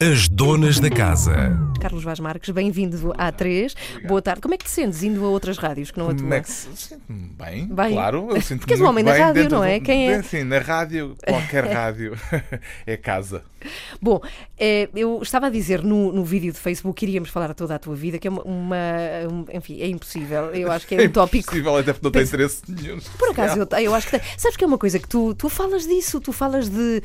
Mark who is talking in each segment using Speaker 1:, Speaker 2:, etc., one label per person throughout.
Speaker 1: As donas da casa.
Speaker 2: Carlos Vaz Marques, bem-vindo à A3. Boa tarde. Como é que te sentes indo a outras rádios que não a tua?
Speaker 3: Como é que se sinto-me bem,
Speaker 2: Bem.
Speaker 3: claro. Eu sinto
Speaker 2: Porque és um homem da rádio, não é? Quem é?
Speaker 3: Sim, na rádio, qualquer rádio é casa.
Speaker 2: Bom, eh, eu estava a dizer no, no vídeo de Facebook que iríamos falar toda a tua vida, que é uma. uma- um- enfim, é impossível. Eu acho que é um tópico.
Speaker 3: Impossível, até porque não tem interesse nenhum.
Speaker 2: Por acaso, eu, eu acho que tem. Sabes que é uma coisa que tu, tu falas disso, tu falas de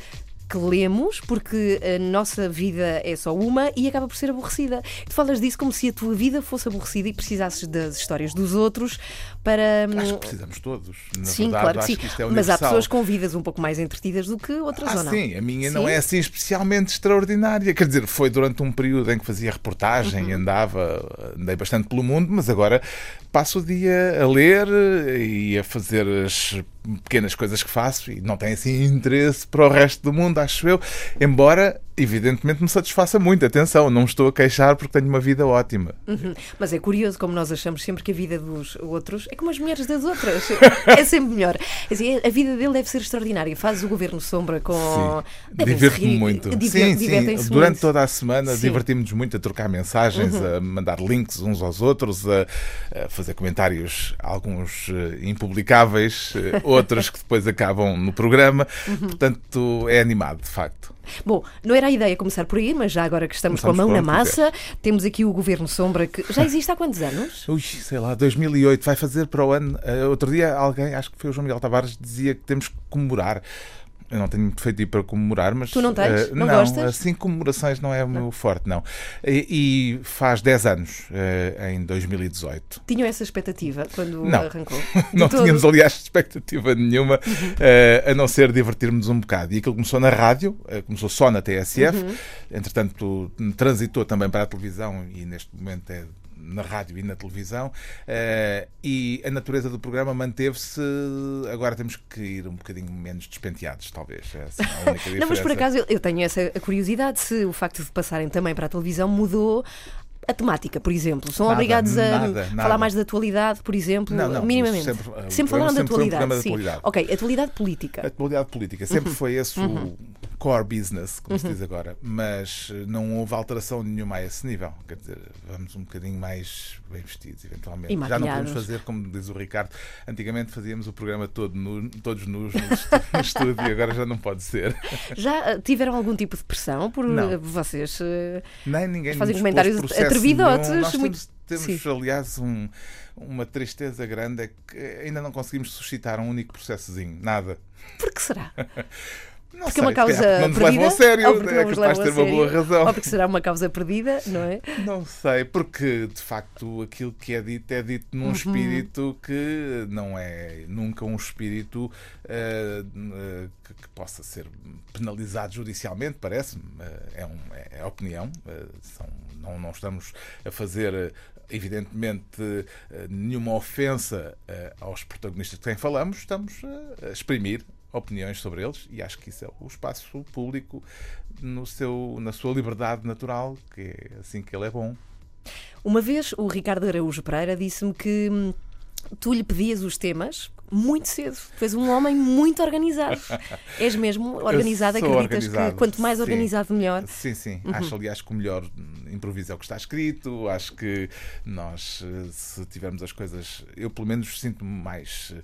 Speaker 2: que lemos, porque a nossa vida é só uma e acaba por ser aborrecida. Tu falas disso como se a tua vida fosse aborrecida e precisasses das histórias dos outros para.
Speaker 3: Acho que precisamos todos. Na
Speaker 2: Sim,
Speaker 3: verdade,
Speaker 2: claro que sim.
Speaker 3: que é
Speaker 2: Mas há pessoas com vidas um pouco mais entretidas do que outras,
Speaker 3: Ah,
Speaker 2: ou não?
Speaker 3: sim, a minha não
Speaker 2: Sim?
Speaker 3: é assim especialmente extraordinária. Quer dizer, foi durante um período em que fazia reportagem,
Speaker 2: Uhum.
Speaker 3: andava, andei bastante pelo mundo, mas agora passo o dia a ler e a fazer as pequenas coisas que faço e não tenho assim interesse para o resto do mundo, acho eu. Embora, evidentemente, me satisfaça muito. Atenção, não me estou a queixar porque tenho uma vida ótima.
Speaker 2: Uhum. Mas é curioso como nós achamos sempre que a vida dos outros é como as mulheres das outras. é sempre melhor. Assim, a vida dele deve ser extraordinária. Faz o governo sombra com.
Speaker 3: Divirto-me
Speaker 2: rir-
Speaker 3: muito.
Speaker 2: diver-
Speaker 3: sim, sim.
Speaker 2: divertem-se
Speaker 3: Durante
Speaker 2: muito.
Speaker 3: toda a semana.
Speaker 2: Uhum.
Speaker 3: divertimos-nos muito a trocar mensagens, a mandar links uns aos outros, a, a fazer comentários, alguns eh, impublicáveis, eh, outros que depois acabam no programa.
Speaker 2: Uhum.
Speaker 3: Portanto, é animado, de facto.
Speaker 2: Bom, não era a ideia começar por aí, mas já agora que estamos
Speaker 3: Começamos
Speaker 2: com a mão na massa, temos aqui o governo sombra que já existe há quantos anos?
Speaker 3: Ui, sei lá, 2008, vai fazer para o ano. eh, outro dia alguém, acho que foi o João Miguel Tavares, dizia que temos que comemorar. Eu não tenho muito feito para comemorar, mas.
Speaker 2: Tu não tens?
Speaker 3: eh,
Speaker 2: Não
Speaker 3: não
Speaker 2: gostas?
Speaker 3: Assim, comemorações não é o meu forte, não. E, e faz 10 anos, eh, em 2018.
Speaker 2: Tinham essa expectativa quando
Speaker 3: Não.
Speaker 2: arrancou?
Speaker 3: Não
Speaker 2: todo?
Speaker 3: tínhamos, aliás, expectativa nenhuma, eh, a não ser divertirmos um bocado. E aquilo começou na rádio, começou só na TSF,
Speaker 2: Uhum.
Speaker 3: entretanto, transitou também para a televisão e neste momento é na rádio e na televisão. eh, e a natureza do programa manteve-se. Agora temos que ir um bocadinho menos despenteados, talvez. É assim, a única
Speaker 2: Não, mas por
Speaker 3: diferença.
Speaker 2: acaso eu tenho essa curiosidade se o facto de passarem também para a televisão mudou a temática, por exemplo. São
Speaker 3: Nada,
Speaker 2: obrigados a
Speaker 3: nada,
Speaker 2: falar
Speaker 3: nada.
Speaker 2: mais da atualidade, por exemplo,
Speaker 3: Não, não,
Speaker 2: minimamente.
Speaker 3: sempre, o
Speaker 2: Sempre falaram da
Speaker 3: um
Speaker 2: atualidade.
Speaker 3: de
Speaker 2: sim.
Speaker 3: atualidade.
Speaker 2: Ok, atualidade política.
Speaker 3: A atualidade política sempre
Speaker 2: Uhum.
Speaker 3: foi esse o core business, como se diz agora, mas eh, não houve alteração nenhuma a esse nível. Quer dizer, vamos um bocadinho mais bem vestidos, eventualmente. Já não podemos fazer, como diz o Ricardo, antigamente fazíamos o programa todo nu, todos nus no estúdio e agora já não pode ser.
Speaker 2: Já ah, tiveram algum tipo de pressão por
Speaker 3: Não.
Speaker 2: vocês?
Speaker 3: Nem ninguém
Speaker 2: Fazem comentários atrevidotes,
Speaker 3: nenhum. Nós temos, temos,
Speaker 2: Sim.
Speaker 3: aliás, um- uma tristeza grande é que ainda não conseguimos suscitar um único processozinho. Nada.
Speaker 2: Por que será?
Speaker 3: Não
Speaker 2: Porque
Speaker 3: sei,
Speaker 2: é uma
Speaker 3: calhar
Speaker 2: causa
Speaker 3: não nos
Speaker 2: perdida?
Speaker 3: levam a sério,
Speaker 2: ou porque
Speaker 3: é capaz de ter uma boa razão.
Speaker 2: Ou porque será uma causa perdida, não é?
Speaker 3: Não sei, porque de facto aquilo que é dito é dito
Speaker 2: Uhum.
Speaker 3: num espírito que não é nunca um espírito eh, eh, que, que possa ser penalizado judicialmente, parece-me. Eh, é, um, é, é opinião. são, não, não estamos a fazer. eh, Evidentemente, eh, nenhuma ofensa eh, aos protagonistas de quem falamos, estamos a exprimir opiniões sobre eles e acho que isso é o espaço público no seu, na sua liberdade natural, que é assim que ele é bom.
Speaker 2: Uma vez o Ricardo Araújo Pereira disse-me que hum, tu lhe pedias os temas muito cedo. Tu és um homem muito organizado. És mesmo organizado, acreditas que
Speaker 3: organizado,
Speaker 2: quanto mais
Speaker 3: sim.
Speaker 2: organizado, melhor.
Speaker 3: Sim, sim.
Speaker 2: Uhum.
Speaker 3: Acho, aliás, que o melhor improviso é o que está escrito. Acho que nós, eh, se tivermos as coisas. Eu, pelo menos, sinto-me mais.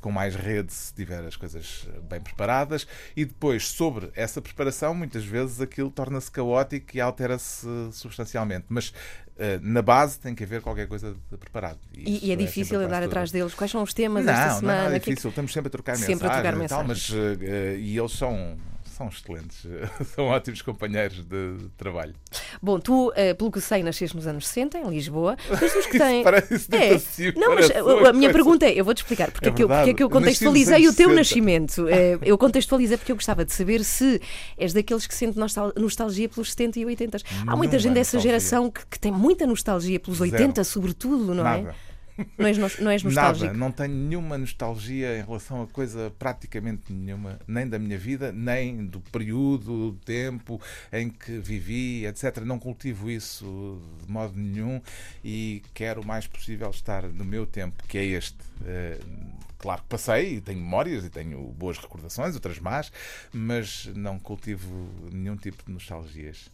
Speaker 3: Com mais rede, se tiver as coisas eh, bem preparadas, e depois, sobre essa preparação, muitas vezes aquilo torna-se caótico e altera-se substancialmente. Mas eh, na base tem que haver qualquer coisa de preparado.
Speaker 2: E, e é
Speaker 3: sempre
Speaker 2: difícil
Speaker 3: quase
Speaker 2: andar atrás deles. Quais são os temas
Speaker 3: não,
Speaker 2: esta
Speaker 3: não é
Speaker 2: semana? é
Speaker 3: difícil. Estamos sempre a trocar
Speaker 2: Sempre a
Speaker 3: mensagens
Speaker 2: trocar
Speaker 3: e tal, mas
Speaker 2: mensagens.
Speaker 3: eh, e eles são, são excelentes. são ótimos companheiros de trabalho.
Speaker 2: Bom, tu, eh, pelo que sei, nasceste nos anos 60, em Lisboa. Mas os que têm.
Speaker 3: parece
Speaker 2: É. Não, mas a,
Speaker 3: uma
Speaker 2: a minha
Speaker 3: coisa.
Speaker 2: pergunta é: eu vou-te explicar porque
Speaker 3: É
Speaker 2: é, que eu, porque é que eu contextualizei o teu
Speaker 3: 60.
Speaker 2: nascimento. Eh, eu contextualizei porque eu gostava de saber se és daqueles que sente nostal- nostalgia pelos 70 e 80. Há muita
Speaker 3: Nenhuma
Speaker 2: gente dessa
Speaker 3: nostalgia.
Speaker 2: geração que, que tem muita nostalgia pelos
Speaker 3: Zero.
Speaker 2: 80, sobretudo, não
Speaker 3: Nada.
Speaker 2: é? Não és, não és nostálgico.
Speaker 3: Nada, não tenho nenhuma nostalgia em relação a coisa praticamente nenhuma, nem da minha vida, nem do período, do tempo em que vivi, etc. Não cultivo isso de modo nenhum e quero o mais possível estar no meu tempo, que é este. Eh, Claro que passei e tenho memórias e tenho boas recordações, outras más, mas não cultivo nenhum tipo de nostalgias.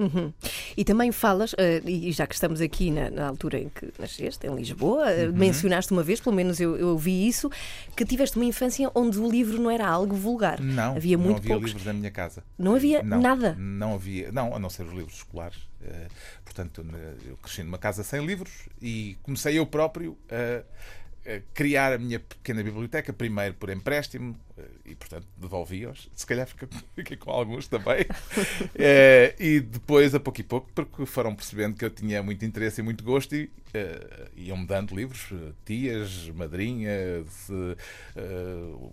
Speaker 2: Uhum. E também falas, uh, e já que estamos aqui na, na, altura em que nasceste, em Lisboa, uhum. mencionaste uma vez, pelo menos eu, eu ouvi isso, que tiveste uma infância onde o livro não era algo vulgar.
Speaker 3: Não,
Speaker 2: havia muito
Speaker 3: não havia
Speaker 2: poucos...
Speaker 3: livros na minha casa.
Speaker 2: Não havia
Speaker 3: não,
Speaker 2: nada?
Speaker 3: Não havia, não, a não ser os livros escolares. Uh, portanto, eu cresci numa casa sem livros e comecei eu próprio a criar a minha pequena biblioteca, primeiro por empréstimo, eh, e portanto devolvi-os. Se calhar fiquei com alguns também. é, e depois, a pouco e pouco, porque foram percebendo que eu tinha muito interesse e muito gosto, e uh, iam-me dando livros, tias, madrinhas, uh,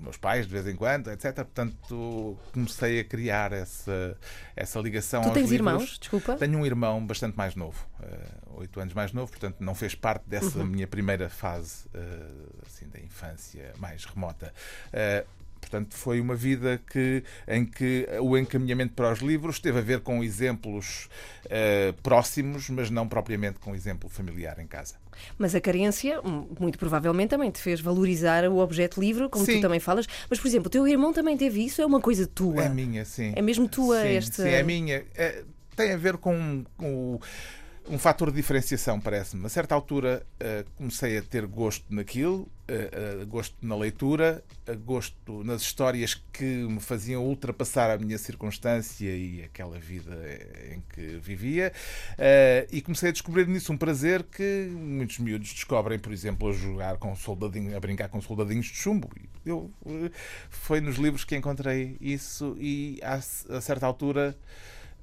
Speaker 3: meus pais de vez em quando, etc. Portanto, comecei a criar essa, essa ligação
Speaker 2: tu
Speaker 3: aos
Speaker 2: tens
Speaker 3: livros.
Speaker 2: irmãos? Desculpa.
Speaker 3: Tenho um irmão bastante mais novo, uh, oito anos mais novo, portanto não fez parte dessa uhum. minha primeira fase uh, assim, da infância mais remota. Uh, Portanto, foi uma vida que, em que o encaminhamento para os livros teve a ver com exemplos uh, próximos, mas não propriamente com exemplo familiar em casa.
Speaker 2: Mas a carência, muito provavelmente, também te fez valorizar o objeto livro, como sim. tu também falas. Mas, por exemplo, o teu irmão também teve isso? É uma coisa tua?
Speaker 3: É minha, sim.
Speaker 2: É mesmo tua
Speaker 3: sim,
Speaker 2: esta.
Speaker 3: Sim, é minha. É, tem a ver com, com o um fator de diferenciação, parece-me. A certa altura uh, comecei a ter gosto naquilo, uh, uh, gosto na leitura, gosto nas histórias que me faziam ultrapassar a minha circunstância e aquela vida em que vivia, e comecei a descobrir nisso um prazer que muitos miúdos descobrem, por exemplo, a jogar com soldadinhos, a brincar com soldadinhos de chumbo. Eu, foi nos livros que encontrei isso e a, a certa altura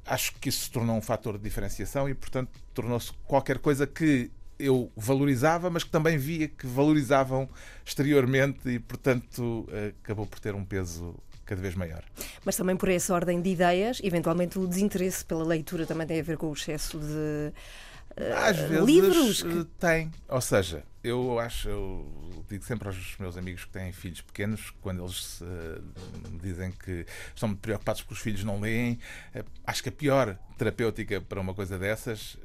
Speaker 3: acho que isso se tornou um fator de diferenciação e, portanto, tornou-se qualquer coisa que eu valorizava, mas que também via que valorizavam exteriormente e, portanto, acabou por ter um peso cada vez maior.
Speaker 2: Mas também por essa ordem de ideias, eventualmente o desinteresse pela leitura também tem a ver com o excesso de
Speaker 3: às
Speaker 2: uh,
Speaker 3: vezes
Speaker 2: livros
Speaker 3: que... tem. Ou seja, eu acho, eu digo sempre aos meus amigos que têm filhos pequenos, quando eles uh, me dizem que estão preocupados porque os filhos não leem, uh, acho que a pior terapêutica para uma coisa dessas,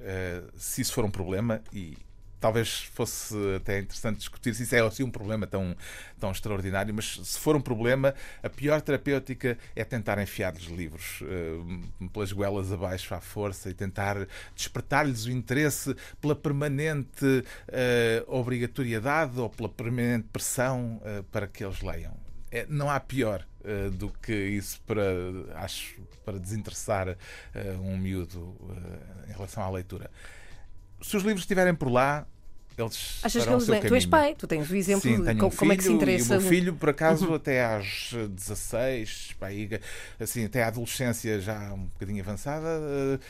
Speaker 3: se isso for um problema, e talvez fosse até interessante discutir se isso é assim um problema tão, tão extraordinário, mas se for um problema, a pior terapêutica é tentar enfiar-lhes livros uh, pelas goelas abaixo à força e tentar despertar-lhes o interesse pela permanente uh, obrigatoriedade ou pela permanente pressão uh, para que eles leiam. É, não há pior uh, do que isso para, acho, para desinteressar um miúdo em relação à leitura. Se os livros estiverem por lá, eles
Speaker 2: Achas
Speaker 3: que
Speaker 2: eles
Speaker 3: leem?
Speaker 2: Tu és pai, tu tens o exemplo
Speaker 3: Sim,
Speaker 2: de como,
Speaker 3: um
Speaker 2: como é que se interessa.
Speaker 3: E o meu filho, por acaso, uhum. até às 16, assim, até à adolescência já um bocadinho avançada,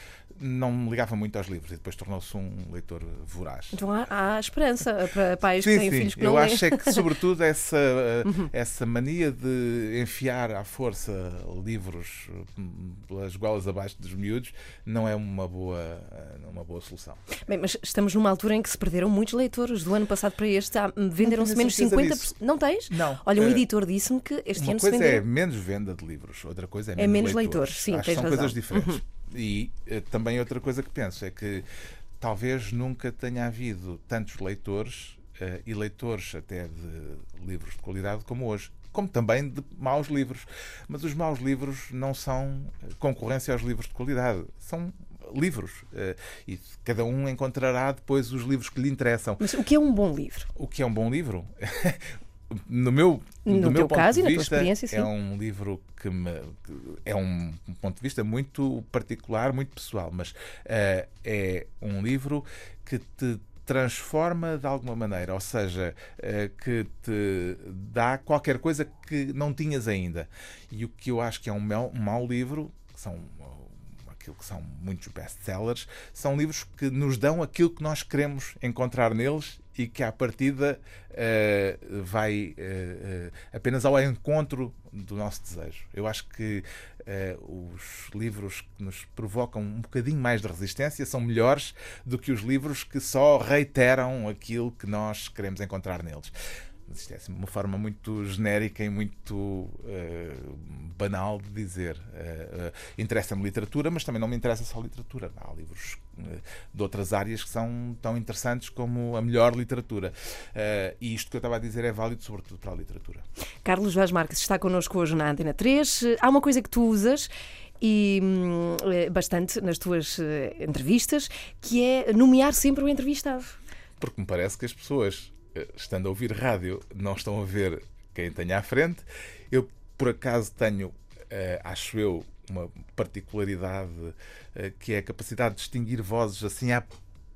Speaker 3: não me ligava muito aos livros e depois tornou-se um leitor voraz.
Speaker 2: Então há, há esperança para pais
Speaker 3: sim,
Speaker 2: que têm
Speaker 3: sim.
Speaker 2: filhos que
Speaker 3: Eu
Speaker 2: não
Speaker 3: acho
Speaker 2: é
Speaker 3: que, sobretudo, essa, uhum. essa mania de enfiar à força livros pelas golas abaixo dos miúdos não é uma boa, uma boa solução.
Speaker 2: Bem, mas estamos numa altura em que se perderam muitos leitores. Do ano passado para este venderam-se menos 50%. Disso. Não tens?
Speaker 3: Não.
Speaker 2: Olha, um editor disse-me que este
Speaker 3: uma
Speaker 2: ano
Speaker 3: se venderam...
Speaker 2: Uma
Speaker 3: coisa é menos venda de livros, outra coisa é menos,
Speaker 2: é menos
Speaker 3: leitores.
Speaker 2: leitores. Sim,
Speaker 3: acho
Speaker 2: tens
Speaker 3: são
Speaker 2: razão.
Speaker 3: coisas diferentes.
Speaker 2: Uhum.
Speaker 3: E uh, também outra coisa que penso é que talvez nunca tenha havido tantos leitores uh, e leitores até de livros de qualidade como hoje. Como também de maus livros. Mas os maus livros não são concorrência aos livros de qualidade. São livros. Uh, e cada um encontrará depois os livros que lhe interessam.
Speaker 2: Mas o que é um bom livro?
Speaker 3: O que é um bom livro? no meu,
Speaker 2: no
Speaker 3: do meu
Speaker 2: caso e na
Speaker 3: vista,
Speaker 2: tua experiência, sim.
Speaker 3: é um livro que, me, é um, um, ponto de vista muito particular, muito pessoal, mas uh, é um livro que te transforma de alguma maneira, ou seja, uh, que te dá qualquer coisa que não tinhas ainda. E o que eu acho que é um mau, um mau livro, que são aquilo que são muitos best-sellers, são livros que nos dão aquilo que nós queremos encontrar neles e que à partida uh, vai uh, uh, apenas ao encontro do nosso desejo. Eu acho que os livros que nos provocam um bocadinho mais de resistência são melhores do que os livros que só reiteram aquilo que nós queremos encontrar neles isto é assim, uma forma muito genérica e muito uh, banal de dizer. Uh, uh, Interessa-me literatura, mas também não me interessa só literatura. Há livros de outras áreas que são tão interessantes como a melhor literatura. e isto que eu estava a dizer é válido, sobretudo, para a literatura.
Speaker 2: Carlos Vaz Marques está connosco hoje na Antena 3. Há uma coisa que tu usas e hum, bastante nas tuas entrevistas, que é nomear sempre o entrevistado.
Speaker 3: Porque me parece que as pessoas, estando a ouvir rádio, não estão a ver quem tem à frente. Eu, por acaso, tenho, eh, acho eu, uma particularidade eh, que é a capacidade de distinguir vozes assim à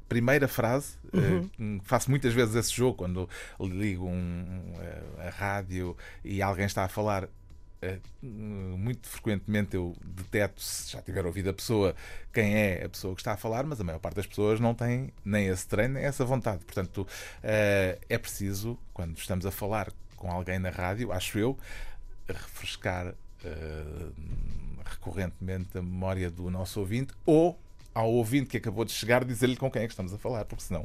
Speaker 3: primeira frase. Eh, faço muitas vezes esse jogo quando ligo um, eh, a rádio e alguém está a falar. Eh, Muito frequentemente eu deteto, se já tiver ouvido a pessoa, quem é a pessoa que está a falar, mas a maior parte das pessoas não tem nem esse treino, nem essa vontade. Portanto, eh, é preciso, quando estamos a falar com alguém na rádio, acho eu, refrescar eh, recorrentemente a memória do nosso ouvinte ou ao ouvinte que acabou de chegar dizer-lhe com quem é que estamos a falar, porque senão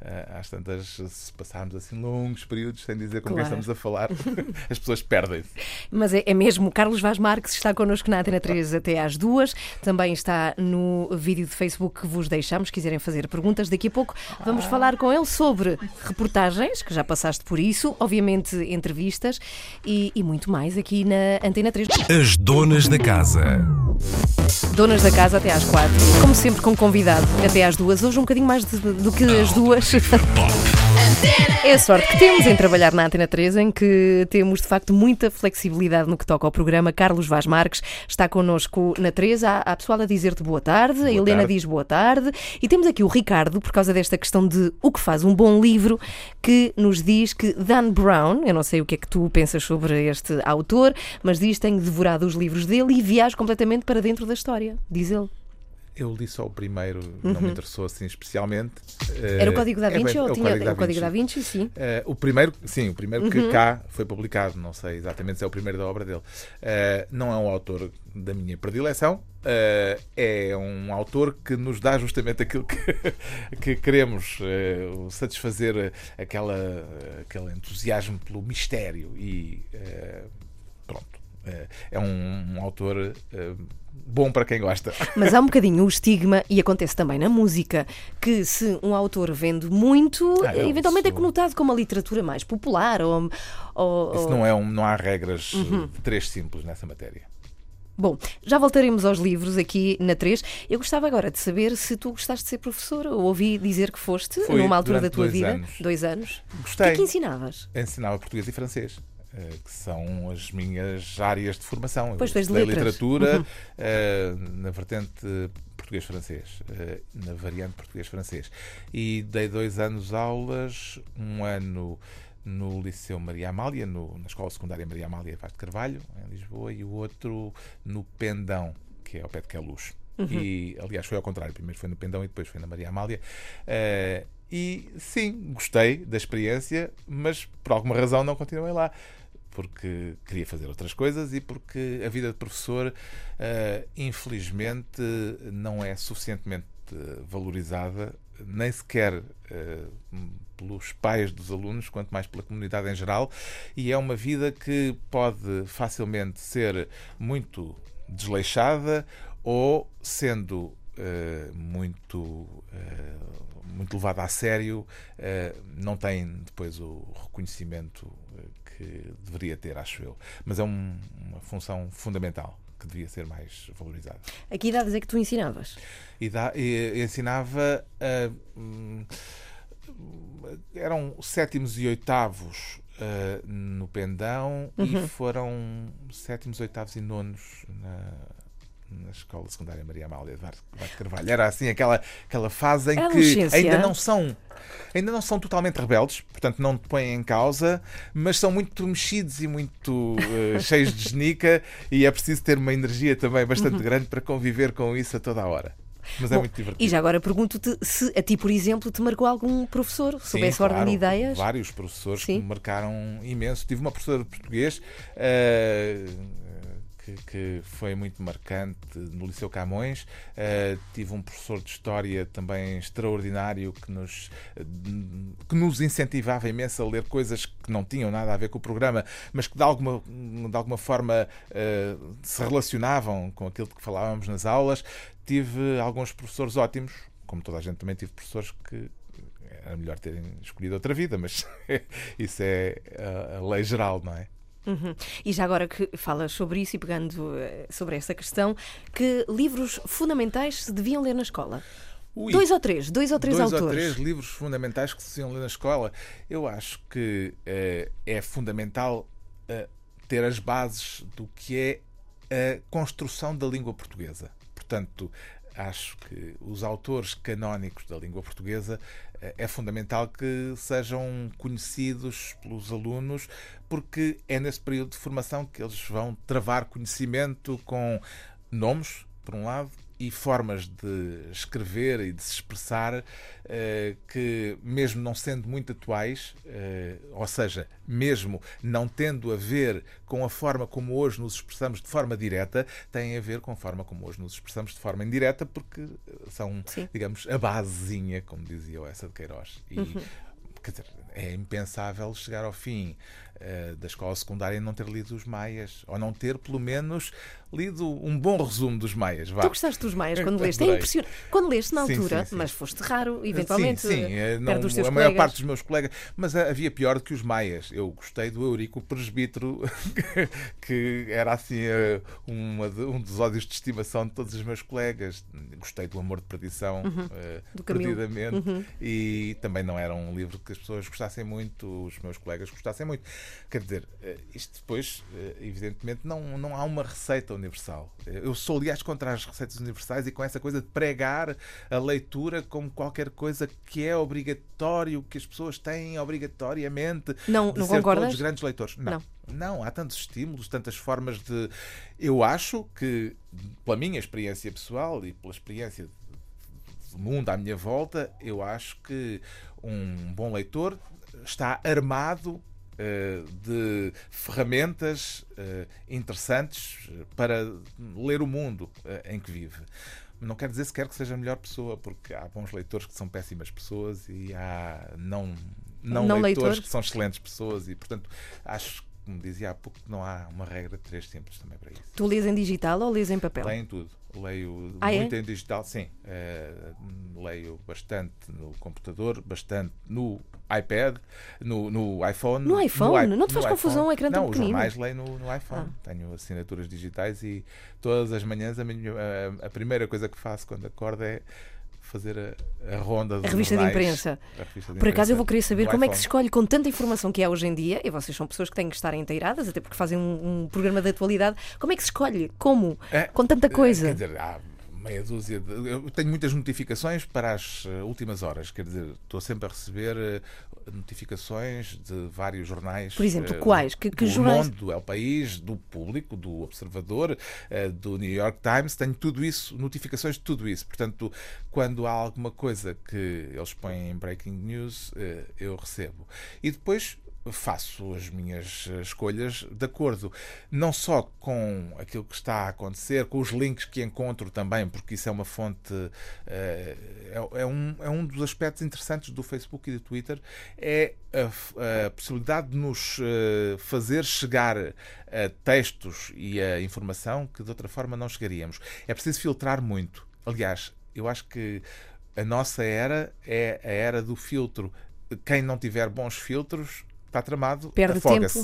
Speaker 3: eh, às tantas, se passarmos assim longos períodos sem dizer com quem
Speaker 2: Claro.
Speaker 3: estamos a falar, as pessoas perdem-se.
Speaker 2: Mas é, é mesmo, Carlos Vaz Marques está connosco na Antena 3 até às duas. Também está no vídeo de Facebook que vos deixamos, se quiserem fazer perguntas. Daqui a pouco vamos falar com ele sobre reportagens, que já passaste por isso, obviamente entrevistas e, e muito mais aqui na Antena 3.
Speaker 1: As donas da casa.
Speaker 2: Donas da casa até às quatro. Como sempre, com convidado até às duas. Hoje um bocadinho mais de- do que as duas. É a sorte que temos em trabalhar na Antena 3, em que temos de facto muita flexibilidade no que toca ao programa. Carlos Vaz Marques está connosco na 3. Há, há pessoal a dizer-te boa tarde, a Helena
Speaker 3: tarde.
Speaker 2: diz boa tarde. E temos aqui o Ricardo, por causa desta questão de o que faz um bom livro, que nos diz que Dan Brown, eu não sei o que é que tu pensas sobre este autor, mas diz que tenho devorado os livros dele e viajo completamente para dentro da história, diz ele.
Speaker 3: Eu li só o primeiro, não me interessou assim especialmente.
Speaker 2: Uhum. Era o Código da
Speaker 3: É bem-
Speaker 2: Vinci
Speaker 3: é
Speaker 2: ou
Speaker 3: o
Speaker 2: tinha
Speaker 3: Código da
Speaker 2: o Código da
Speaker 3: Vinci.
Speaker 2: Vinci? Sim.
Speaker 3: Eh, o primeiro, sim, o primeiro
Speaker 2: Uhum.
Speaker 3: que cá foi publicado, não sei exatamente se é o primeiro da obra dele. Eh, não é um autor da minha predileção, eh, é um autor que nos dá justamente aquilo que, que queremos, eh, o satisfazer aquela, aquele entusiasmo pelo mistério e eh, pronto. Eh, é um, um autor eh, bom para quem gosta.
Speaker 2: Mas há um bocadinho o estigma, e acontece também na música, que se um autor vende muito,
Speaker 3: Ah, eu-
Speaker 2: eventualmente é conotado como uma literatura mais popular. Ou, ou-
Speaker 3: Isso
Speaker 2: ou-
Speaker 3: não, é um, não há regras eh,
Speaker 2: Uhum.
Speaker 3: três simples nessa matéria.
Speaker 2: Bom, já voltaremos aos livros aqui na 3. Eu gostava agora de saber se tu gostaste de ser professora. Eu ouvi dizer que foste, numa altura da tua
Speaker 3: dois
Speaker 2: vida.
Speaker 3: anos.
Speaker 2: Dois anos. O que
Speaker 3: Gostei.
Speaker 2: é que ensinavas?
Speaker 3: ensinava português e francês, eh, que são as minhas áreas de formação.
Speaker 2: Pois, letras.
Speaker 3: literatura
Speaker 2: Uhum.
Speaker 3: eh, na vertente português-francês, eh, na variante português-francês. E dei dois anos aulas, um ano no Liceu Maria Amália, no- na Escola Secundária Maria Amália Vaz de Carvalho, em Lisboa, e o outro no Pendão, que é ao pé de Queluz. E, aliás, foi ao contrário. Primeiro foi no Pendão e depois foi na Maria Amália. Eh, e sim, gostei da experiência, mas por alguma razão não continuei lá. Porque queria fazer outras coisas e porque a vida de professor, eh, infelizmente, não é suficientemente valorizada, nem sequer eh, pelos pais dos alunos, quanto mais pela comunidade em geral, e é uma vida que pode facilmente ser muito desleixada ou sendo eh, muito, muito levada a sério, eh, não tem depois o reconhecimento eh, que deveria ter, acho eu. Mas é um- uma função fundamental que devia ser mais valorizada.
Speaker 2: A que idades é que tu ensinavas?
Speaker 3: E, dá- e- e ensinava. hum, eram sétimos e oitavos ah, no Pendão e foram sétimos, oitavos e nonos na, na Escola Secundária Maria Amália de Vaz Carvalho. Era assim aquela, aquela fase em
Speaker 2: A
Speaker 3: que ainda não são. Ainda não são totalmente rebeldes, portanto não te põem em causa, mas são muito mexidos e muito eh, cheios de genica e é preciso ter uma energia também bastante grande para conviver com isso a toda a hora. Mas é
Speaker 2: Bom,
Speaker 3: muito divertido.
Speaker 2: E já agora pergunto-te se a ti, por exemplo, te marcou algum professor sobre
Speaker 3: Sim,
Speaker 2: essa ordem
Speaker 3: claro,
Speaker 2: de ideias?
Speaker 3: Vários professores
Speaker 2: Sim.
Speaker 3: que me marcaram imenso. Tive uma professora de português eh, que, que foi muito marcante no Liceu Camões. Eh, tive um professor de História também extraordinário que nos, eh, que nos incentivava imenso a ler coisas que não tinham nada a ver com o programa, mas que de alguma, de alguma forma eh, se relacionavam com aquilo de que falávamos nas aulas. Tive alguns professores ótimos, como toda a gente também tive professores que era melhor terem escolhido outra vida, mas isso é a lei geral, não é?
Speaker 2: Uhum. E já agora que falas sobre isso e pegando eh, sobre esta questão, que livros fundamentais se deviam ler na escola?
Speaker 3: Ui,
Speaker 2: dois ou três, dois ou três
Speaker 3: dois
Speaker 2: autores.
Speaker 3: ou três livros fundamentais que se deviam ler na escola. Eu acho que eh, é fundamental eh, ter as bases do que é a construção da língua portuguesa. Portanto, acho que os autores canónicos da língua portuguesa é fundamental que sejam conhecidos pelos alunos, porque é nesse período de formação que eles vão travar conhecimento com nomes, por um lado, e formas de escrever e de se expressar eh, que, mesmo não sendo muito atuais, eh, ou seja, mesmo não tendo a ver com a forma como hoje nos expressamos de forma direta, têm a ver com a forma como hoje nos expressamos de forma indireta, porque são,
Speaker 2: Sim.
Speaker 3: digamos, a basezinha, como dizia o Essa de Queiroz. E,
Speaker 2: Uhum.
Speaker 3: quer dizer, é impensável chegar ao fim eh, da escola secundária e não ter lido os Maias, ou não ter, pelo menos, lido um bom resumo dos Maias. Vá.
Speaker 2: Tu gostaste dos Maias quando leste? É impressionante. Quando leste na
Speaker 3: Sim,
Speaker 2: altura,
Speaker 3: sim, sim.
Speaker 2: mas foste raro, eventualmente,
Speaker 3: Sim, sim, eh, não,
Speaker 2: dos teus
Speaker 3: a maior
Speaker 2: colegas.
Speaker 3: parte dos meus colegas. Mas ah, havia pior do que os maias. Eu gostei do Eurico Presbítero, que era assim eh, uma um dos ódios de estimação de todos os meus colegas. Gostei do Amor de Perdição, eh,
Speaker 2: Uhum. Camilo. Uhum.
Speaker 3: perdidamente. E também não era um livro que as pessoas gostassem muito, os meus colegas gostassem muito. Quer dizer, eh, isto depois, eh, evidentemente, não, não há uma receita universal. Eu sou, aliás, contra as receitas universais e com essa coisa de pregar a leitura como qualquer coisa que é obrigatório, que as pessoas têm obrigatoriamente
Speaker 2: Não-
Speaker 3: de
Speaker 2: não
Speaker 3: ser
Speaker 2: concordas?
Speaker 3: todos grandes leitores. Não.
Speaker 2: Não.
Speaker 3: Não, há tantos estímulos, tantas formas de. Eu acho que, pela minha experiência pessoal e pela experiência do mundo à minha volta, eu acho que um bom leitor está armado de ferramentas eh, interessantes eh, para ler o mundo eh, em que vive. Não quer dizer sequer que seja a melhor pessoa, porque há bons leitores que são péssimas pessoas e há não, não,
Speaker 2: Não
Speaker 3: leitores,
Speaker 2: leitores.
Speaker 3: que são excelentes pessoas e, portanto, acho, como dizia há pouco, não há uma regra de três simples também para isso.
Speaker 2: Tu lês em digital ou lês em papel?
Speaker 3: Leio em tudo. Leio
Speaker 2: Ah, é?
Speaker 3: muito em digital, sim. Eh, leio bastante no computador, bastante no iPad, no, no iPhone.
Speaker 2: No iPhone?
Speaker 3: i-
Speaker 2: Não te faz
Speaker 3: no
Speaker 2: confusão ecrã tão
Speaker 3: Não, os jornais leio no, no iPhone. Tenho assinaturas digitais e todas as manhãs a, minha- a- a primeira coisa que faço quando acordo é fazer a, a ronda dos
Speaker 2: A revista de
Speaker 3: jornais,
Speaker 2: imprensa.
Speaker 3: a revista de
Speaker 2: Por acaso eu
Speaker 3: imprensa
Speaker 2: vou querer saber como é que se
Speaker 3: iPhone.
Speaker 2: escolhe com tanta informação que há hoje em dia, e vocês são pessoas que têm que estar inteiradas, até porque fazem um, um programa de atualidade, como é que se escolhe? Como?
Speaker 3: É,
Speaker 2: Com tanta coisa?
Speaker 3: Quer dizer, há meia dúzia de. Eu tenho muitas notificações para as eh, últimas horas. Quer dizer, estou sempre a receber eh, notificações de vários jornais.
Speaker 2: Por exemplo,
Speaker 3: eh,
Speaker 2: quais? Que- que
Speaker 3: do
Speaker 2: jornais?
Speaker 3: Mundo, é o País, do Público, do Observador, do New York Times. Tenho tudo isso, notificações de tudo isso. Portanto, quando há alguma coisa que eles põem em Breaking News, eu recebo. E depois faço as minhas eh, escolhas de acordo não só com aquilo que está a acontecer, com os links que encontro também, porque isso é uma fonte, eh, é, é um, é um dos aspectos interessantes do Facebook e do Twitter, é a, a possibilidade de nos eh, fazer chegar a textos e a informação que de outra forma não chegaríamos. É preciso filtrar muito. Aliás, eu acho que a nossa era é a era do filtro. Quem não tiver bons filtros está tramado, afoga-se.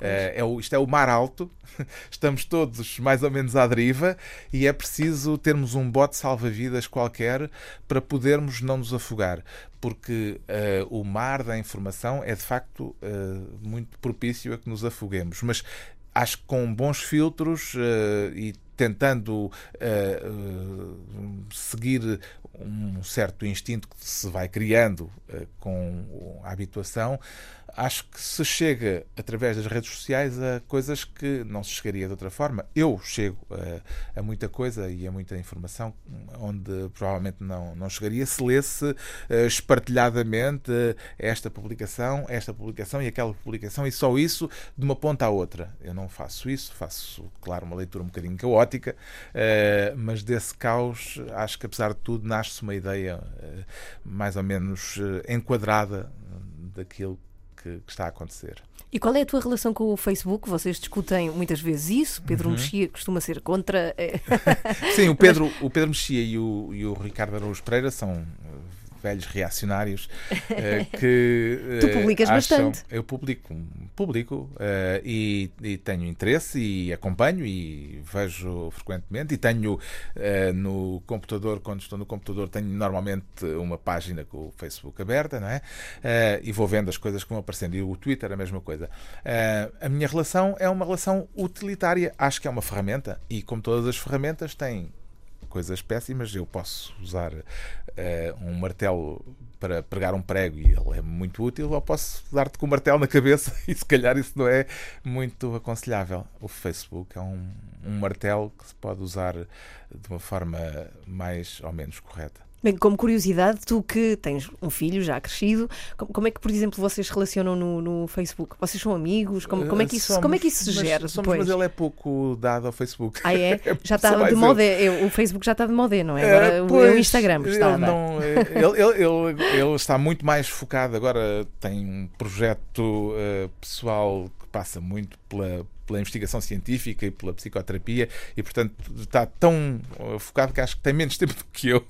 Speaker 3: Eh, é o- isto é o mar alto, estamos todos mais ou menos à deriva e é preciso termos um bote salva-vidas qualquer para podermos não nos afogar, porque eh, o mar da informação é de facto eh, muito propício a que nos afoguemos. Mas acho que com bons filtros e tentando seguir um certo instinto que se vai criando com a habituação, acho que se chega através das redes sociais a coisas que não se chegaria de outra forma. Eu chego a, a muita coisa e a muita informação onde provavelmente não, não chegaria se lesse eh, espartilhadamente eh, esta publicação, esta publicação e aquela publicação e só isso de uma ponta à outra. Eu não faço isso, faço, claro, uma leitura um bocadinho caótica, eh, mas desse caos acho que apesar de tudo nasce uma ideia mais ou menos enquadrada daquilo que, que está a acontecer.
Speaker 2: E qual é a tua relação com o Facebook? Vocês discutem muitas vezes isso. Pedro
Speaker 3: Uhum.
Speaker 2: Mexia costuma ser contra. eh,
Speaker 3: Sim, o Pedro, o Pedro Mexia e o, e o Ricardo Araújo Pereira são eh, velhos reacionários uh, que.
Speaker 2: tu publicas
Speaker 3: acham,
Speaker 2: bastante.
Speaker 3: Eu publico, publico e, e, tenho interesse e acompanho e vejo frequentemente e tenho no computador, quando estou no computador, tenho normalmente uma página com o Facebook aberta, não é? e vou vendo as coisas que vão aparecendo. E o Twitter a mesma coisa. a minha relação é uma relação utilitária. Acho que é uma ferramenta e, como todas as ferramentas, tem coisas péssimas. Eu posso usar uh, um martelo para pregar um prego e ele é muito útil, ou posso dar-te com o um martelo na cabeça e se calhar isso não é muito aconselhável. O Facebook é um, um martelo que se pode usar de uma forma mais ou menos correta.
Speaker 2: Bem, como curiosidade, tu que tens um filho já crescido, como, como é que, por exemplo, vocês se relacionam no, no Facebook? Vocês são amigos? Como, como, é, que isso,
Speaker 3: somos,
Speaker 2: como é que isso se gera
Speaker 3: mas,
Speaker 2: depois?
Speaker 3: mas ele é pouco dado ao Facebook.
Speaker 2: Ah, é? Já está de moda. O Facebook já está de moda, não é? Agora é,
Speaker 3: pois,
Speaker 2: o Instagram está
Speaker 3: ele, não, ele, ele, ele, ele, está muito mais focado. Agora tem um projeto uh, pessoal que passa muito pela pela investigação científica e pela psicoterapia e, portanto, está tão eh, focado que acho que tem menos tempo do que eu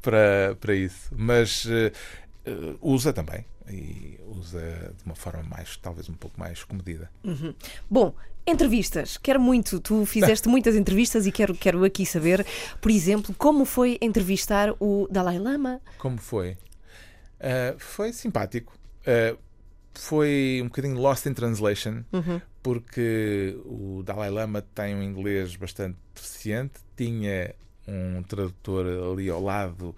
Speaker 3: para, para isso. Mas uh, usa também e usa de uma forma mais, talvez um pouco mais comedida.
Speaker 2: Uhum. Bom, Entrevistas, quero muito. Tu fizeste muitas entrevistas e quero, quero aqui saber, por exemplo, como foi entrevistar o Dalai Lama?
Speaker 3: Como foi? Uh, foi simpático. Uh, foi um bocadinho lost in translation, uhum. porque o Dalai Lama tem um inglês bastante deficiente, tinha um tradutor ali ao lado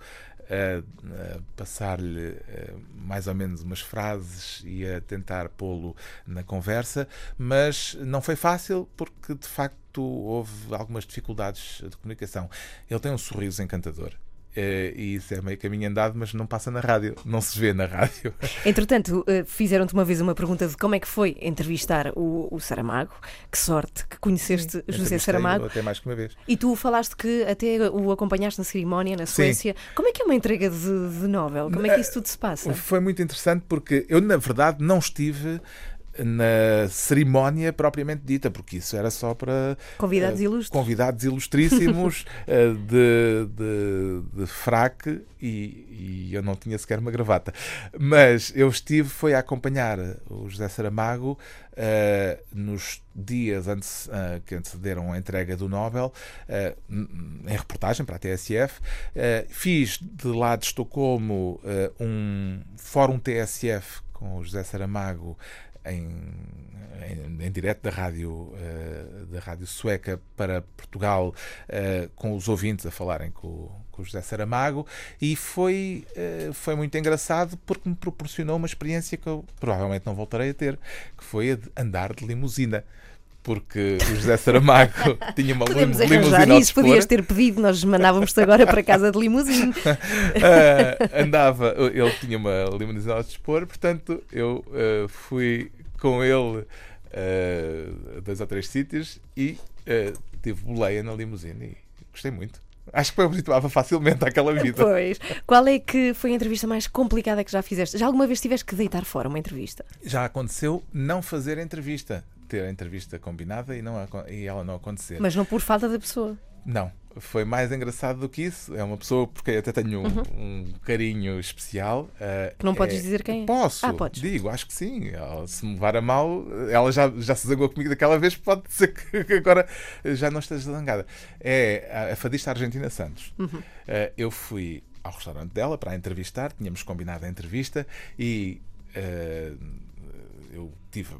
Speaker 3: a, passar-lhe eh, mais ou menos umas frases e a tentar pô-lo na conversa, mas não foi fácil porque de facto houve algumas dificuldades de comunicação. Ele tem um sorriso encantador e isso é meio caminho andado, mas não passa na rádio, não se vê na rádio.
Speaker 2: Entretanto, uh, fizeram-te uma vez uma pergunta de como é que foi entrevistar o, o Saramago. Que sorte que conheceste Sim, José Saramago.
Speaker 3: Até mais que uma vez.
Speaker 2: E tu falaste que até o acompanhaste na cerimónia na Suécia. Sim. Como é que é uma entrega de, de Nobel? Como é que isso tudo se passa?
Speaker 3: Foi muito interessante porque eu, na verdade, não estive na cerimónia propriamente dita, porque isso era só para
Speaker 2: convidados
Speaker 3: uh,
Speaker 2: ilustres,
Speaker 3: convidados ilustríssimos uh, de, de, de, fraque e, e, eu não tinha sequer uma gravata. Mas eu estive, foi a acompanhar o José Saramago uh, nos dias antes, que antecederam a entrega do Nobel, em reportagem para a TSF. fiz de lá de Estocolmo um fórum TSF com o José Saramago em, em, em direto da rádio, uh, da rádio sueca para Portugal, uh, com os ouvintes a falarem com, com o José Saramago, e foi, uh, foi muito engraçado porque me proporcionou uma experiência que eu provavelmente não voltarei a ter, que foi a de andar de limusina porque o José Saramago tinha uma
Speaker 2: Podemos
Speaker 3: limusina
Speaker 2: isso, podias ter pedido, nós mandávamos-te agora para casa de limusine.
Speaker 3: uh, andava, ele tinha uma limusina ao dispor, portanto eu uh, fui com ele uh, dois ou três sítios e uh, tive boleia na limusine e gostei muito. Acho que me habituava facilmente àquela vida.
Speaker 2: Pois. Qual é que foi a entrevista mais complicada que já fizeste? Já alguma vez tiveste que deitar fora uma entrevista?
Speaker 3: Já aconteceu não fazer a entrevista. Ter a entrevista combinada e, não, e ela não acontecer.
Speaker 2: Mas não por falta da pessoa.
Speaker 3: Não, foi mais engraçado do que isso. É uma pessoa porque até tenho um, uhum. um carinho especial. Uh,
Speaker 2: não podes é... dizer quem é?
Speaker 3: Posso,
Speaker 2: ah, podes.
Speaker 3: digo, acho que sim. Ela, se me levar a mal, ela já, já se zangou comigo daquela vez, pode ser que agora já não esteja zangada. É a fadista Argentina Santos. Uhum. Uh, eu fui ao restaurante dela para a entrevistar, tínhamos combinado a entrevista e uh, eu tive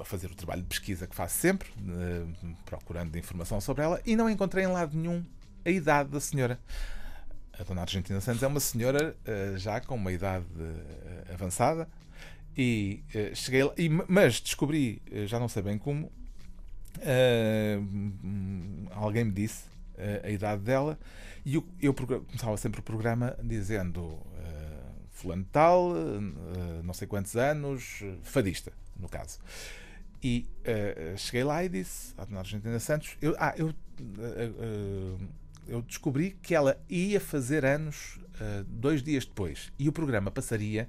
Speaker 3: a, fazer o trabalho de pesquisa que faço sempre, eh, procurando informação sobre ela, e não encontrei em lado nenhum a idade da senhora. A dona Argentina Santos é uma senhora eh, já com uma idade eh, avançada, e cheguei lá, mas descobri, já não sei bem como, alguém me disse a idade dela, e eu, eu começava sempre o programa dizendo fulano tal, não sei quantos anos, fadista no caso. E uh, cheguei lá e disse à Dona Argentina Santos: eu, ah, eu, uh, eu descobri que ela ia fazer anos dois dias depois e o programa passaria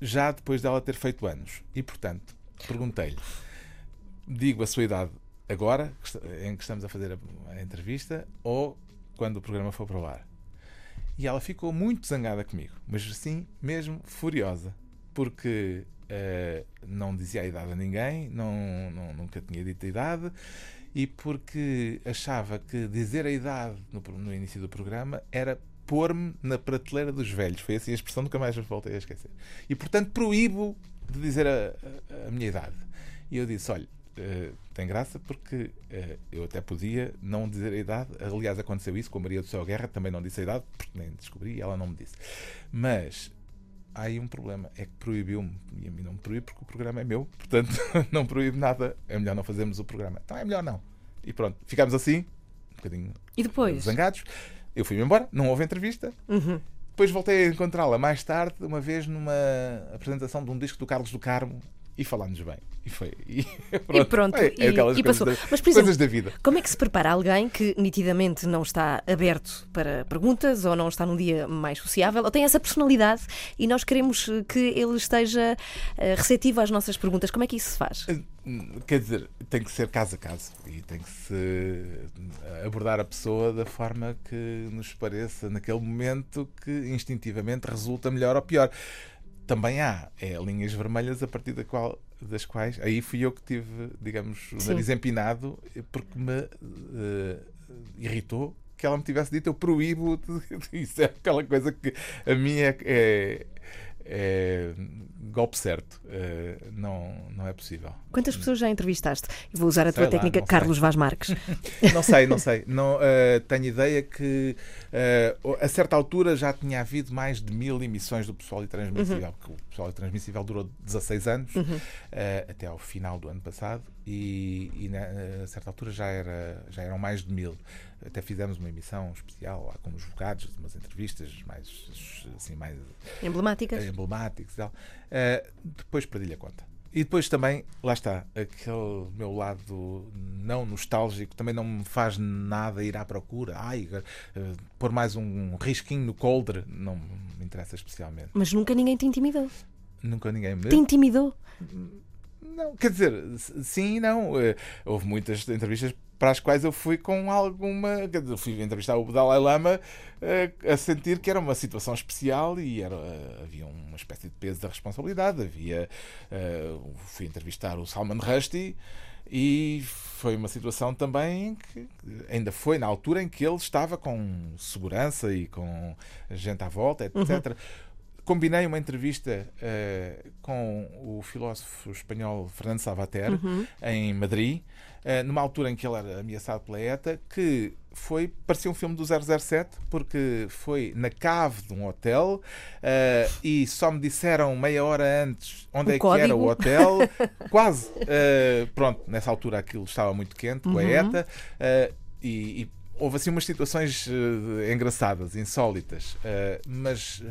Speaker 3: já depois dela ter feito anos. E portanto, perguntei-lhe: digo a sua idade agora, em que estamos a fazer a, a entrevista, ou quando o programa for para o ar? E ela ficou muito zangada comigo, mas assim mesmo furiosa, porque uh, não dizia a idade a ninguém, não, não, nunca tinha dito a idade, e porque achava que dizer a idade no, no início do programa era pôr-me na prateleira dos velhos. Foi assim a expressão, nunca mais voltei a esquecer. E portanto proíbo de dizer a, a, a minha idade. E eu disse: olha, uh, tem graça porque uh, eu até podia não dizer a idade. Aliás, aconteceu isso com a Maria do Céu Guerra, também não disse a idade, porque nem descobri ela não me disse. Mas há aí um problema, é que proibiu-me, e a mim não me proíbe porque o programa é meu, portanto não proíbe nada, é melhor não fazermos o programa. Então é melhor não. E pronto, ficámos assim, um bocadinho
Speaker 2: e depois?
Speaker 3: zangados. Eu fui-me embora, não houve entrevista.
Speaker 2: Uhum.
Speaker 3: Depois voltei a encontrá-la mais tarde, uma vez numa apresentação de um disco do Carlos do Carmo, e falámos bem. E foi. E pronto.
Speaker 2: E, pronto,
Speaker 3: é, é
Speaker 2: e, e passou.
Speaker 3: Da,
Speaker 2: Mas, por exemplo,
Speaker 3: coisas da vida.
Speaker 2: Como é que se prepara alguém que nitidamente não está aberto para perguntas ou não está num dia mais sociável ou tem essa personalidade e nós queremos que ele esteja uh, receptivo às nossas perguntas? Como é que isso se faz?
Speaker 3: Eh, quer dizer, tem que ser caso a caso e tem que se abordar a pessoa da forma que nos pareça naquele momento que instintivamente resulta melhor ou pior também há é, linhas vermelhas a partir da qual, das quais aí fui eu que tive, digamos, o Sim. nariz empinado porque me uh, irritou que ela me tivesse dito eu proíbo isso é aquela coisa que a minha é, é é golpe certo. Uh, não, não é possível.
Speaker 2: Quantas pessoas já entrevistaste? vou usar a tua sei técnica lá, Carlos sei. Vaz Marques.
Speaker 3: não sei, não sei. Não, uh, tenho ideia que uh, a certa altura já tinha havido mais de mil emissões do Pessoal e Transmissível, uhum. porque o Pessoal e Transmissível durou 16 anos, uhum. até ao final do ano passado, e, e a certa altura já, era, já eram mais de mil. Até fizemos uma emissão especial lá com os vogados, umas entrevistas mais, assim, mais
Speaker 2: emblemáticas.
Speaker 3: emblemáticas e tal. Uh, depois perdi-lhe a conta. E depois também, lá está, aquele meu lado não nostálgico também não me faz nada ir à procura. Ai, uh, pôr mais um risquinho no coldre não me interessa especialmente.
Speaker 2: Mas nunca ninguém te intimidou?
Speaker 3: Nunca ninguém me.
Speaker 2: Te intimidou?
Speaker 3: Não, quer dizer, sim e não. Uh, houve muitas entrevistas para as quais eu fui com alguma. Eu fui entrevistar o Dalai Lama uh, a sentir que era uma situação especial e era, uh, havia uma espécie de peso da responsabilidade. Havia. Uh, fui entrevistar o Salman Rushdie e foi uma situação também que ainda foi na altura em que ele estava com segurança e com gente à volta, etc. Uhum. Combinei uma entrevista uh, com o filósofo espanhol Fernando Savater uhum. em Madrid, numa altura em que ele era ameaçado pela ETA, que foi, parecia um filme do 007, porque foi na cave de um hotel uh, e só me disseram meia hora antes onde
Speaker 2: o
Speaker 3: é
Speaker 2: código.
Speaker 3: que era o hotel. Quase. pronto, nessa altura aquilo estava muito quente com a uhum. ETA. e, e houve assim umas situações uh, engraçadas, insólitas, uh, mas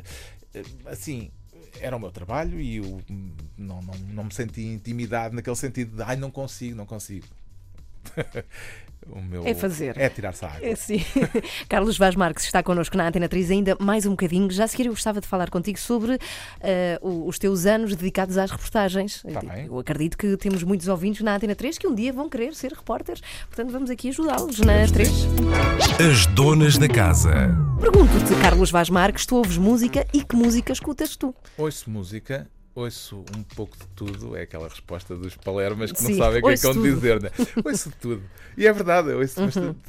Speaker 3: eh, assim, era o meu trabalho e eu não, não, não me senti intimidado naquele sentido de ai, não consigo, não consigo.
Speaker 2: Meu é fazer.
Speaker 3: É tirar-se a água. É,
Speaker 2: sim. Carlos Vaz Marques está connosco na Antena 3 ainda mais um bocadinho. Já a seguir eu gostava de falar contigo sobre uh, os teus anos dedicados às reportagens.
Speaker 3: Tá eu,
Speaker 2: eu acredito que temos muitos ouvintes na Antena 3 que um dia vão querer ser repórteres. Portanto, vamos aqui ajudá-los na 3.
Speaker 1: As donas da casa.
Speaker 2: Pergunto-te, Carlos Vaz Marques, tu ouves música e que música escutas tu?
Speaker 3: Ouço música ouço um pouco de tudo, é aquela resposta dos palermas que
Speaker 2: Sim,
Speaker 3: não sabem o que é que vão dizer,
Speaker 2: né?
Speaker 3: ouço de tudo. E é verdade, eu ouço uhum. bastante,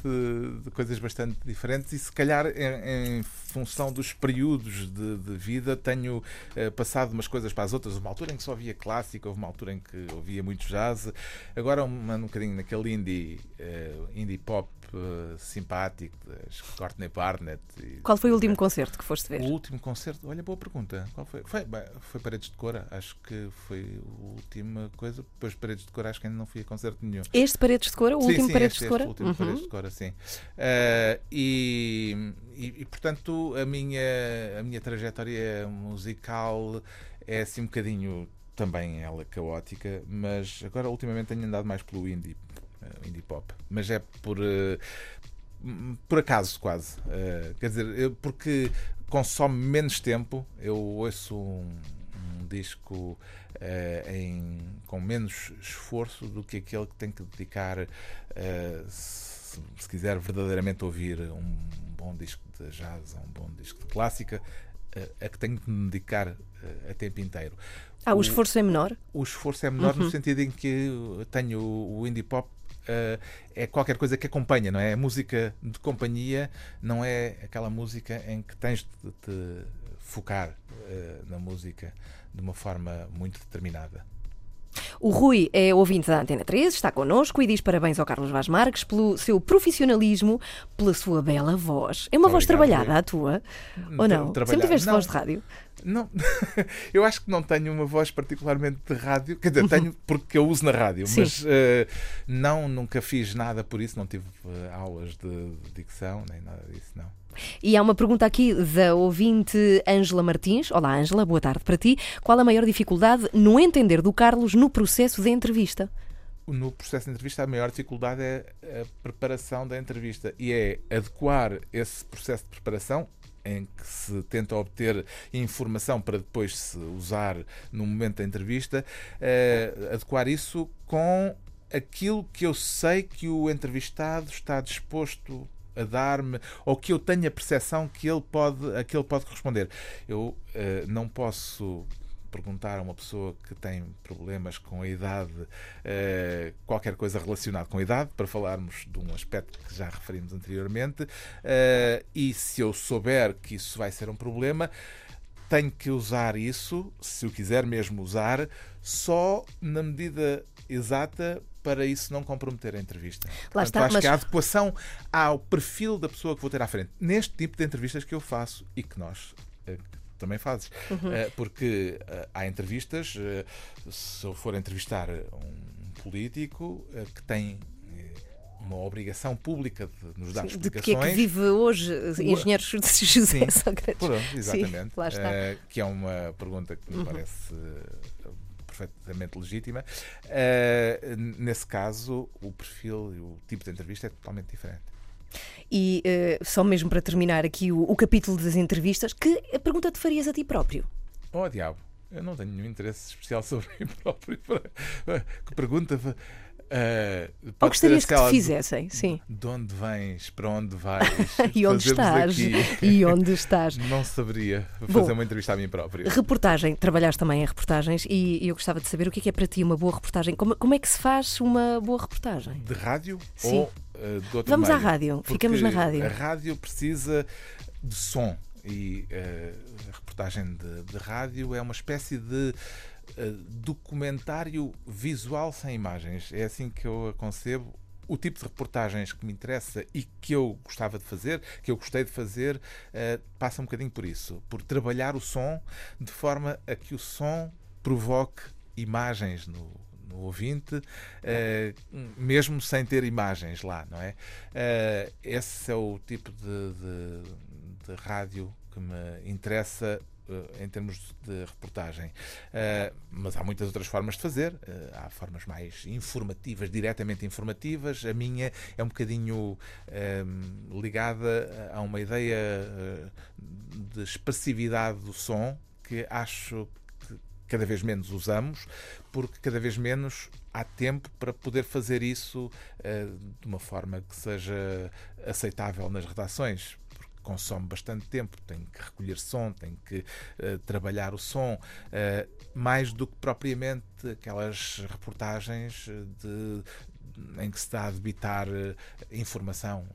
Speaker 3: de coisas bastante diferentes e se calhar em, em função dos períodos de, de vida tenho uh, passado umas coisas para as outras. Uma altura em que só havia clássico, houve uma altura em que ouvia muito jazz, agora um, um bocadinho naquele indie, uh, indie pop uh, simpático das Courtney Barnett. E,
Speaker 2: Qual foi o último concerto que foste ver?
Speaker 3: O último concerto, olha, boa pergunta. Qual foi? Foi, bem, foi Paredes de Cora, acho que foi a última coisa. Depois Paredes de Cora, acho que ainda não fui a concerto nenhum.
Speaker 2: Este Paredes de Cora, o
Speaker 3: sim,
Speaker 2: último
Speaker 3: sim,
Speaker 2: Paredes
Speaker 3: este,
Speaker 2: de Cora?
Speaker 3: Este último uhum. Paredes de Cora, sim. Uh, e, e, e, portanto, a minha, a minha trajetória musical é assim um bocadinho também ela caótica, mas agora ultimamente tenho andado mais pelo indie indie pop. Mas é por, uh, por acaso, quase. Uh, quer dizer, porque consome menos tempo, eu ouço um, um disco em, com menos esforço do que aquele que tem que dedicar, se, se, quiser verdadeiramente ouvir um bom disco de jazz, a um bom disco de clássica, a, a que tenho que me dedicar a, tempo inteiro.
Speaker 2: Ah, o esforço é menor?
Speaker 3: O esforço é menor uhum. no sentido em que tenho o indie pop uh, é qualquer coisa que acompanha, não é? A música de companhia não é aquela música em que tens de te focar uh, na música de uma forma muito determinada.
Speaker 2: O Rui é ouvinte da Antena 3, está connosco e diz parabéns ao Carlos Vaz Marques pelo seu profissionalismo, pela sua bela voz. É uma Obrigado, voz trabalhada, a tua? Ou não? Sempre tiveste voz de rádio?
Speaker 3: Não, eu acho que não tenho uma voz particularmente de rádio, quer dizer, tenho porque eu uso na rádio, Sim. mas uh, não, nunca fiz nada por isso, não tive uh, aulas de, de dicção, nem nada disso, não.
Speaker 2: E há uma pergunta aqui da ouvinte Ângela Martins. Olá, Ângela, boa tarde para ti. Qual a maior dificuldade no entender do Carlos no processo de entrevista?
Speaker 3: No processo de entrevista, a maior dificuldade é a preparação da entrevista e é adequar esse processo de preparação em que se tenta obter informação para depois se usar no momento da entrevista, uh, adequar isso com aquilo que eu sei que o entrevistado está disposto a dar-me ou que eu tenho a percepção que ele pode, a que ele pode responder. Eu uh, não posso perguntar a uma pessoa que tem problemas com a idade, uh, qualquer coisa relacionada com a idade, para falarmos de um aspecto que já referimos anteriormente, uh, e se eu souber que isso vai ser um problema, tenho que usar isso, se o quiser mesmo usar, só na medida exata para isso não comprometer a entrevista. Lá Portanto, está, acho mas... que a adequação ao perfil da pessoa que vou ter à frente, neste tipo de entrevistas que eu faço e que nós eh, também fazes. Uhum. Eh, porque eh, há entrevistas, se eu for entrevistar um político que tem uma obrigação pública de nos dar Sim, explicações.
Speaker 2: De que é que vive hoje engenheiro José Sim, Sócrates?
Speaker 3: Pronto, exatamente. Sim, uh, que é uma pergunta que me uhum. parece perfeitamente legítima. Uh, nesse caso, o perfil e o tipo de entrevista é totalmente diferente.
Speaker 2: E uh, só mesmo para terminar aqui o, o, capítulo das entrevistas, que pergunta te farias a ti próprio?
Speaker 3: Oh, diabo, eu não tenho nenhum interesse especial sobre mim próprio. Que pergunta
Speaker 2: Uh, Ou gostarias que te fizessem, sim.
Speaker 3: De onde vens, para onde vais
Speaker 2: e onde estás
Speaker 3: aqui.
Speaker 2: e onde estás.
Speaker 3: Não saberia fazer Bom, uma entrevista a mim próprio.
Speaker 2: Reportagem, trabalhaste também em reportagens e eu gostava de saber o que é, que é para ti uma boa reportagem. Como, como é que se faz uma boa reportagem?
Speaker 3: De rádio sim. ou uh, de outra
Speaker 2: Vamos à rádio, Porque ficamos na rádio.
Speaker 3: A rádio precisa de som e uh, a reportagem de, de rádio é uma espécie de documentário visual sem imagens. É assim que eu a concebo. O tipo de reportagens que me interessa e que eu gostava de fazer, que eu gostei de fazer, uh, passa um bocadinho por isso. Por trabalhar o som de forma a que o som provoque imagens no, no ouvinte, uh, mesmo sem ter imagens lá, não é? Uh, esse é o tipo de, de, de rádio que me interessa em termos de reportagem. Uh, mas há muitas outras formas de fazer. Uh, há formas mais informativas, diretamente informativas. A minha é um bocadinho uh, ligada a uma ideia de expressividade do som que acho que cada vez menos usamos, porque cada vez menos há tempo para poder fazer isso de uma forma que seja aceitável nas redações consome bastante tempo, tem que recolher som, tem que uh, trabalhar o som, uh, mais do que propriamente aquelas reportagens de, em que se está a debitar informação,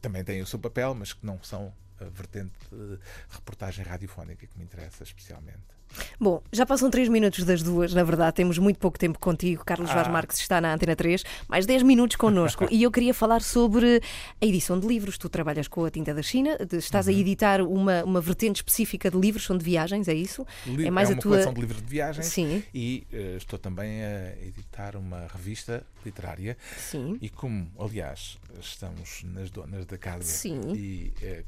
Speaker 3: também têm o seu papel, mas que não são a vertente de reportagem radiofónica que me interessa especialmente.
Speaker 2: Bom, já passam 3 minutos das duas, na verdade, temos muito pouco tempo contigo. Carlos ah. Vaz Marques está na Antena 3, mais 10 minutos connosco. e eu queria falar sobre a edição de livros. Tu trabalhas com a Tinta da China, estás uhum. a editar uma, uma vertente específica de livros, são de viagens, é isso?
Speaker 3: Li é mais é uma a tua... coleção de livros de viagens Sim. e uh, estou também a editar uma revista literária. Sim. E como, aliás, estamos nas donas da casa Sim. e uh,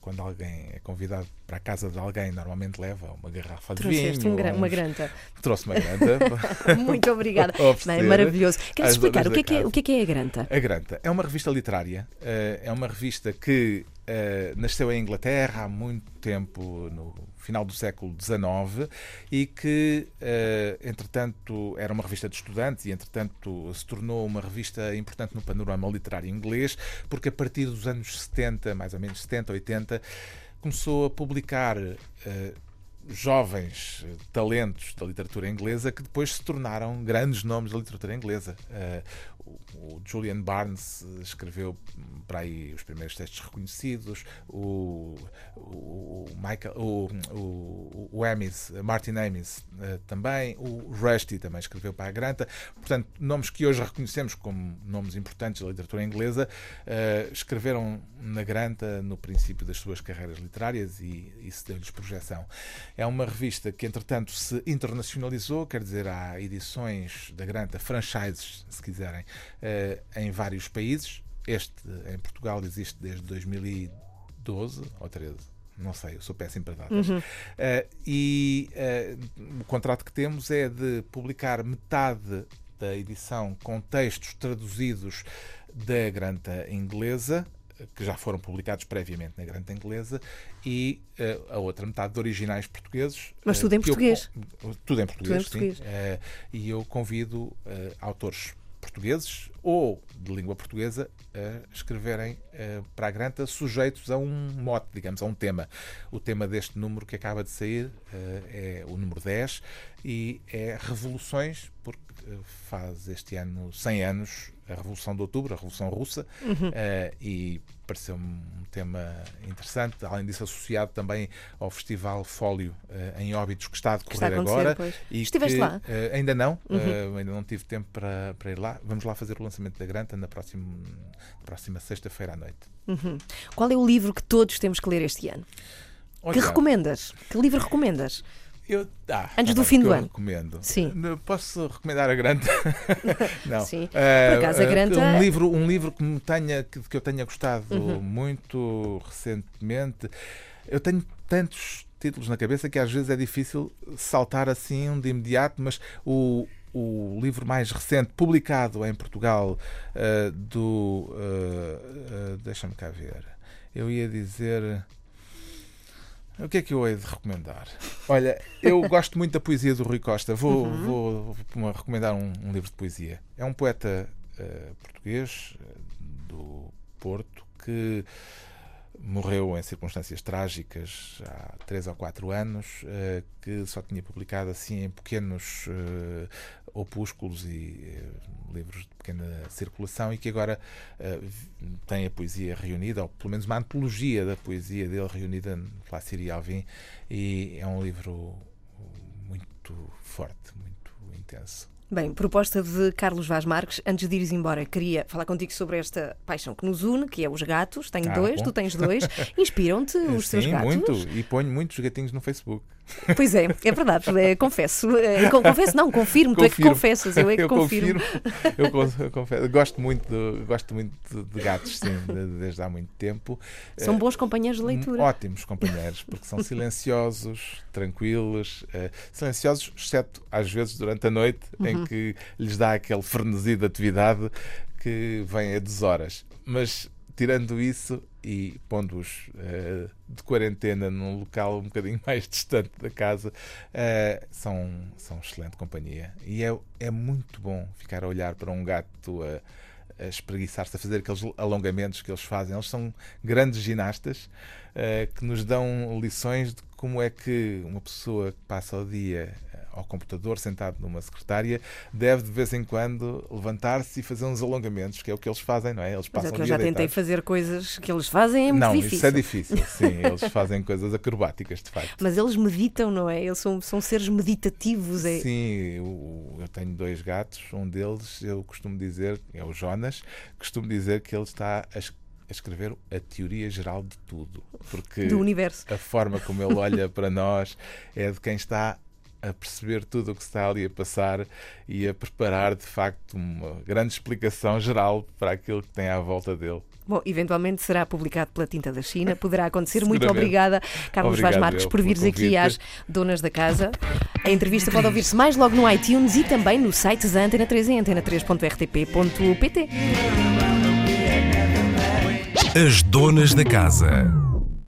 Speaker 3: quando alguém é convidado para a casa de alguém, normalmente leva uma garrafa de
Speaker 2: Trouxeste
Speaker 3: vinho.
Speaker 2: Um, uma granta.
Speaker 3: Trouxe uma granta.
Speaker 2: Muito obrigada. é maravilhoso. Queres explicar o que, é que é, o que, é que é a granta?
Speaker 3: A granta é uma revista literária, eh, é uma revista que Uh, nasceu em Inglaterra há muito tempo, no final do século XIX, e que, uh, entretanto, era uma revista de estudantes e, entretanto, se tornou uma revista importante no panorama literário inglês, porque a partir dos anos 70, mais ou menos 70, 80, começou a publicar. Uh, jovens talentos da literatura inglesa que depois se tornaram grandes nomes da literatura inglesa. O Julian Barnes escreveu para aí os primeiros textos reconhecidos, o, o Michael, o, o, o Amis, Martin Amis uh, também, o Rusty também escreveu para a Granta. Portanto, nomes que hoje reconhecemos como nomes importantes da literatura inglesa uh, escreveram na Granta no princípio das suas carreiras literárias e isso deu-lhes projeção. É uma revista que, entretanto, se internacionalizou, quer dizer, há edições da Granta, franchises, se quiserem, em vários países. Este, em Portugal, existe desde 2012 ou 13 não sei, eu sou péssimo para datas. Uhum. Uh, e uh, o contrato que temos é de publicar metade da edição com textos traduzidos da granta inglesa, que já foram publicados previamente na granta inglesa, e uh, a outra metade de originais portugueses.
Speaker 2: Mas tudo em português.
Speaker 3: Eu, tudo em português, tudo em português. sim. e eu convido autores portugueses ou de língua portuguesa escreverem uh, para a Granta sujeitos a um mote, digamos, a um tema. O tema deste número que acaba de sair uh, é o número 10 e é Revoluções, porque uh, faz este ano 100 anos a Revolução de Outubro, a Revolução Russa, uhum. e pareceu-me um tema interessante, além disso associado também ao Festival Fólio uh, em Óbitos que está a decorrer
Speaker 2: está
Speaker 3: a agora.
Speaker 2: Pois. E Estiveste
Speaker 3: que,
Speaker 2: lá?
Speaker 3: Uh, ainda não, uhum. uh, ainda não tive tempo para, para ir lá. Vamos lá fazer o lançamento da Granta na próxima, próxima sexta-feira à noite.
Speaker 2: Uhum. Qual é o livro que todos temos que ler este ano? Olha, que recomendas? Que livro recomendas?
Speaker 3: Eu, ah,
Speaker 2: Antes do fim do ano.
Speaker 3: recomendo.
Speaker 2: Sim.
Speaker 3: Posso recomendar a Granta?
Speaker 2: não. Sim. Uh, Por acaso, a Granta...
Speaker 3: Um livro, um livro que, me tenha, que, que eu tenha gostado uhum. muito recentemente. Eu tenho tantos títulos na cabeça que às vezes é difícil saltar assim um de imediato, mas o, o livro mais recente publicado em Portugal uh, do. Uh, uh, Deixa-me cá ver. Eu ia dizer. O que é que eu hei de recomendar? Olha, eu gosto muito da poesia do Rui Costa. Vou, uhum. vou, vou recomendar um, um, livro de poesia. É um poeta uh, português uh, do Porto que morreu em circunstâncias trágicas há três ou quatro anos, uh, que só tinha publicado assim em pequenos opúsculos e livros de pequena circulação e que agora tem a poesia reunida, ou pelo menos uma antologia da poesia dele reunida pela Siri Alvim, e é um livro muito forte, muito intenso.
Speaker 2: Bem, proposta de Carlos Vaz Marques. Antes de ires embora, queria falar contigo sobre esta paixão que nos une, que é os gatos. Tenho ah, dois, bom. tu tens dois. Inspiram-te os
Speaker 3: Sim,
Speaker 2: teus gatos?
Speaker 3: muito. E ponho muitos gatinhos no Facebook.
Speaker 2: Pois é, é verdade, é, confesso. É, confesso, não, confirmo, tu é que confessas, eu é que
Speaker 3: eu
Speaker 2: confirmo.
Speaker 3: confirmo. Eu, confesso, gosto muito, de, gosto muito de, gatos, sim, desde há muito tempo.
Speaker 2: São bons companheiros de leitura.
Speaker 3: Ótimos companheiros, porque são silenciosos, tranquilos, uh, silenciosos, exceto às vezes durante a noite, uhum. em que lhes dá aquele frenesi de atividade que vem a deshoras. Mas tirando isso e pondo-os uh, de quarentena num local um bocadinho mais distante da casa, uh, são, são excelente companhia. E é, é muito bom ficar a olhar para um gato a, a espreguiçar-se, a fazer aqueles alongamentos que eles fazem. Eles são grandes ginastas uh, que nos dão lições de como é que uma pessoa que passa o dia ao computador, sentado numa secretária, deve de vez em quando levantar-se e fazer uns alongamentos, que é o que eles fazem, não é? Eles
Speaker 2: passam
Speaker 3: Mas é
Speaker 2: que eu já tentei
Speaker 3: deitados.
Speaker 2: fazer coisas que eles fazem, é muito
Speaker 3: não,
Speaker 2: difícil.
Speaker 3: Isso é difícil, sim. Eles fazem coisas acrobáticas, de facto.
Speaker 2: Mas eles meditam, não é? Eles são, são seres meditativos. É...
Speaker 3: Sim, eu, eu tenho dois gatos, um deles eu costumo dizer, é o Jonas, costumo dizer que ele está a a escrever a teoria geral de tudo. Porque
Speaker 2: do universo.
Speaker 3: a forma como ele olha para nós é de quem está a perceber tudo o que está ali a passar e a preparar de facto uma grande explicação geral para aquilo que tem à volta dele.
Speaker 2: Bom, eventualmente será publicado pela Tinta da China, poderá acontecer. Muito obrigada, Carlos Obrigado Vaz Marques, por vires aqui às Donas da Casa. A entrevista pode ouvir-se mais logo no iTunes e também no site da Antena 3 em antena3.rtp.pt.
Speaker 3: As donas da casa.